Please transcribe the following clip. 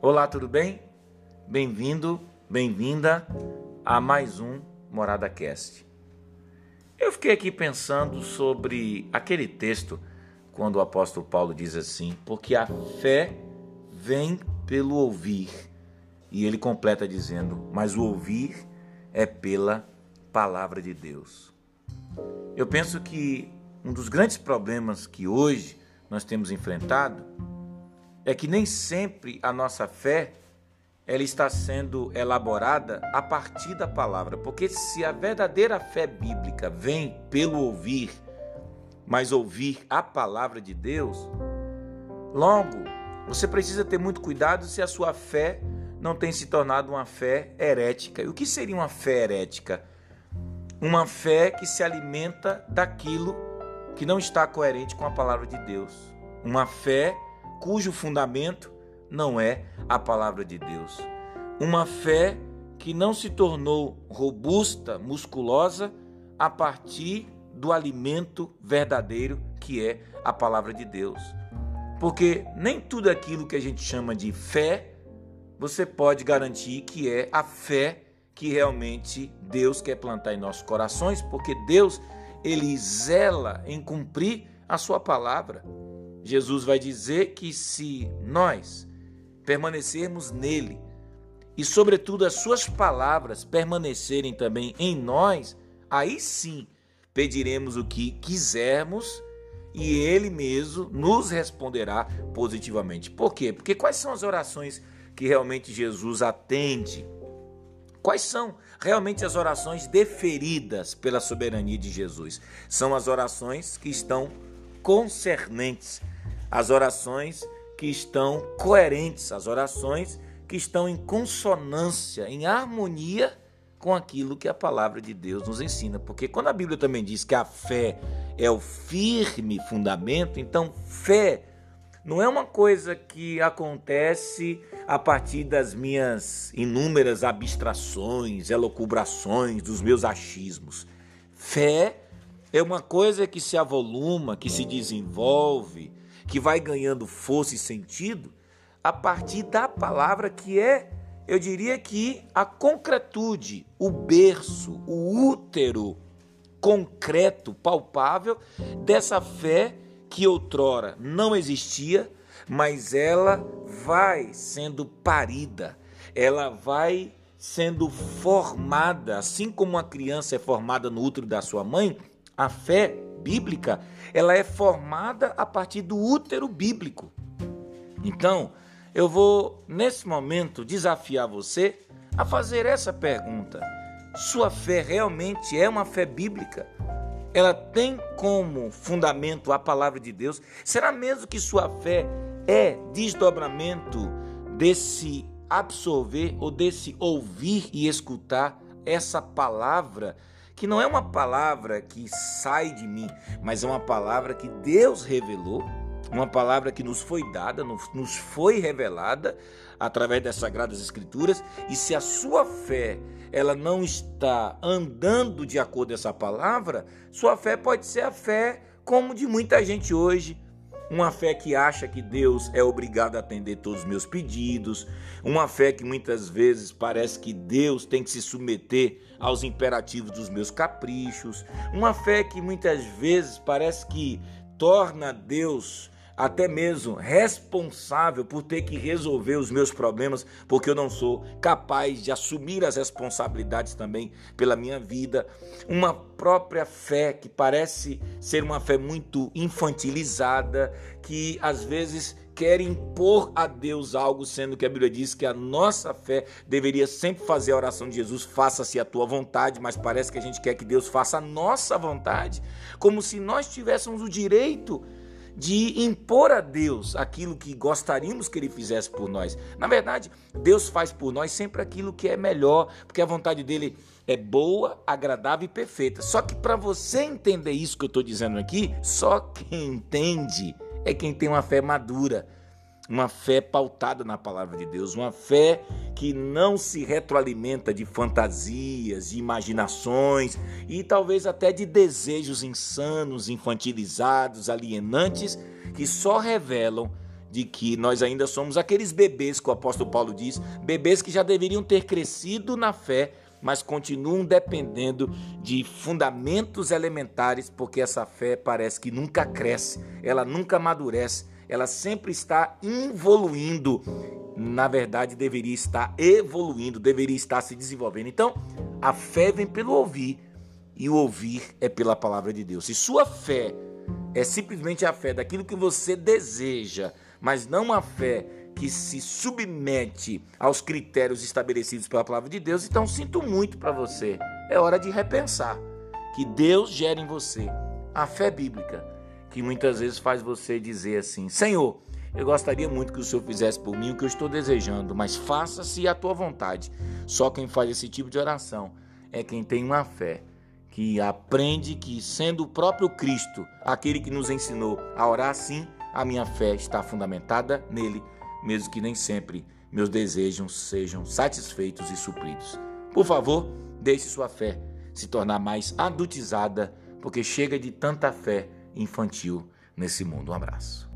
Olá, tudo bem? Bem-vindo, bem-vinda a mais um Morada Cast. Eu fiquei aqui pensando sobre aquele texto quando o apóstolo Paulo diz assim: porque a fé vem pelo ouvir. E ele completa dizendo: mas o ouvir é pela palavra de Deus. Eu penso que um dos grandes problemas que hoje nós temos enfrentado é que nem sempre a nossa fé ela está sendo elaborada a partir da palavra, porque se a verdadeira fé bíblica vem pelo ouvir, mas ouvir a palavra de Deus, logo você precisa ter muito cuidado se a sua fé não tem se tornado uma fé herética. E o que seria uma fé herética? Uma fé que se alimenta daquilo que não está coerente com a palavra de Deus. Uma fé cujo fundamento não é a palavra de Deus. Uma fé que não se tornou robusta, musculosa, a partir do alimento verdadeiro que é a palavra de Deus. Porque nem tudo aquilo que a gente chama de fé, você pode garantir que é a fé que realmente Deus quer plantar em nossos corações, porque Deus ele zela em cumprir a sua palavra. Jesus vai dizer que se nós permanecermos nele e, sobretudo, as suas palavras permanecerem também em nós, aí sim pediremos o que quisermos e ele mesmo nos responderá positivamente. Por quê? Porque quais são as orações que realmente Jesus atende? Quais são realmente as orações deferidas pela soberania de Jesus? São as orações que estão concernentes as orações que estão coerentes, as orações que estão em consonância, em harmonia com aquilo que a palavra de Deus nos ensina. Porque quando a Bíblia também diz que a fé é o firme fundamento, então fé não é uma coisa que acontece a partir das minhas inúmeras abstrações, elocubrações, dos meus achismos. Fé é uma coisa que se avoluma, que se desenvolve, que vai ganhando força e sentido a partir da palavra que é, eu diria que a concretude, o berço, o útero concreto, palpável dessa fé que outrora não existia, mas ela vai sendo parida, ela vai sendo formada, assim como uma criança é formada no útero da sua mãe, a fé bíblica, ela é formada a partir do útero bíblico. Então, eu vou nesse momento desafiar você a fazer essa pergunta: sua fé realmente é uma fé bíblica? Ela tem como fundamento a palavra de Deus? Será mesmo que sua fé é desdobramento desse absorver ou desse ouvir e escutar essa palavra que não é uma palavra que sai de mim, mas é uma palavra que Deus revelou, uma palavra que nos foi dada, nos foi revelada através das sagradas escrituras, e se a sua fé ela não está andando de acordo com essa palavra, sua fé pode ser a fé como de muita gente hoje, uma fé que acha que Deus é obrigado a atender todos os meus pedidos, uma fé que muitas vezes parece que Deus tem que se submeter aos imperativos dos meus caprichos, uma fé que muitas vezes parece que torna Deus até mesmo responsável por ter que resolver os meus problemas, porque eu não sou capaz de assumir as responsabilidades também pela minha vida. Uma própria fé que parece ser uma fé muito infantilizada, que às vezes quer impor a Deus algo, sendo que a Bíblia diz que a nossa fé deveria sempre fazer a oração de Jesus: faça-se a tua vontade, mas parece que a gente quer que Deus faça a nossa vontade, como se nós tivéssemos o direito de impor a Deus aquilo que gostaríamos que Ele fizesse por nós. Na verdade, Deus faz por nós sempre aquilo que é melhor, porque a vontade dele é boa, agradável e perfeita. Só que para você entender isso que eu estou dizendo aqui, só quem entende é quem tem uma fé madura uma fé pautada na palavra de Deus, uma fé que não se retroalimenta de fantasias, de imaginações e talvez até de desejos insanos, infantilizados, alienantes, que só revelam de que nós ainda somos aqueles bebês que o apóstolo Paulo diz, bebês que já deveriam ter crescido na fé, mas continuam dependendo de fundamentos elementares, porque essa fé parece que nunca cresce, ela nunca amadurece, ela sempre está evoluindo. Na verdade, deveria estar evoluindo, deveria estar se desenvolvendo. Então, a fé vem pelo ouvir, e o ouvir é pela palavra de Deus. Se sua fé é simplesmente a fé daquilo que você deseja, mas não a fé que se submete aos critérios estabelecidos pela palavra de Deus, então sinto muito para você. É hora de repensar. Que Deus gere em você a fé bíblica, que muitas vezes faz você dizer assim: Senhor, eu gostaria muito que o Senhor fizesse por mim o que eu estou desejando, mas faça-se a tua vontade. Só quem faz esse tipo de oração é quem tem uma fé que aprende que, sendo o próprio Cristo aquele que nos ensinou a orar assim, a minha fé está fundamentada nele, mesmo que nem sempre meus desejos sejam satisfeitos e supridos. Por favor, deixe sua fé se tornar mais adultizada, porque chega de tanta fé infantil nesse mundo. Um abraço.